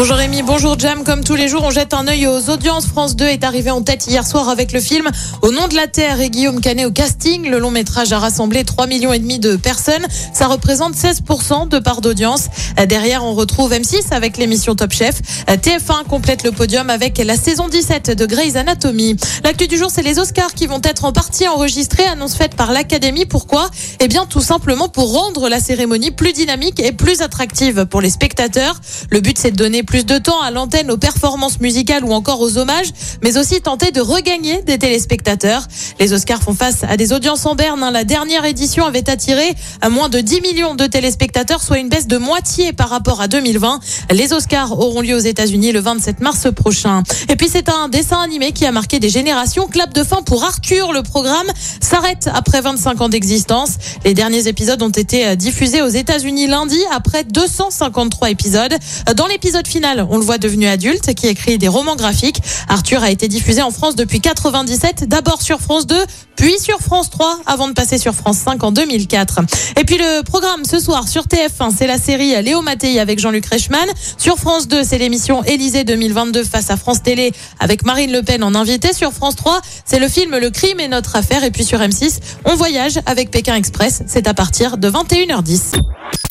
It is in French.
Bonjour Rémi, bonjour Jam. Comme tous les jours, on jette un œil aux audiences. France 2 est arrivé en tête hier soir avec le film Au nom de la Terre et Guillaume Canet au casting. Le long métrage a rassemblé 3 millions et demi de personnes. Ça représente 16% de part d'audience. Derrière, on retrouve M6 avec l'émission Top Chef. TF1 complète le podium avec la saison 17 de Grey's Anatomy. L'actu du jour, c'est les Oscars qui vont être en partie enregistrés. Annonce faite par l'Académie. Pourquoi? Eh bien, tout simplement pour rendre la cérémonie plus dynamique et plus attractive pour les spectateurs. Le but, c'est de donner plus de temps à l'antenne, aux performances musicales ou encore aux hommages, mais aussi tenter de regagner des téléspectateurs. Les Oscars font face à des audiences en berne. hein. La dernière édition avait attiré à moins de 10 millions de téléspectateurs, soit une baisse de moitié par rapport à 2020. Les Oscars auront lieu aux États-Unis le 27 mars prochain. Et puis c'est un dessin animé qui a marqué des générations. Clap de fin pour Arthur. Le programme s'arrête après 25 ans d'existence. Les derniers épisodes ont été diffusés aux États-Unis lundi après 253 épisodes. Dans l'épisode final, on le voit devenu adulte qui écrit des romans graphiques. Arthur a été diffusé en France depuis 97, d'abord sur France 2, puis sur France 3 avant de passer sur France 5 en 2004. Et puis le programme ce soir sur TF1, c'est la série Léo Mattei avec Jean-Luc Reichmann. Sur France 2, c'est l'émission Élysée 2022 face à France Télé avec Marine Le Pen en invité. Sur France 3, c'est le film Le crime est notre affaire. Et puis sur M6, on voyage avec Pékin Express. C'est à partir de 21h10.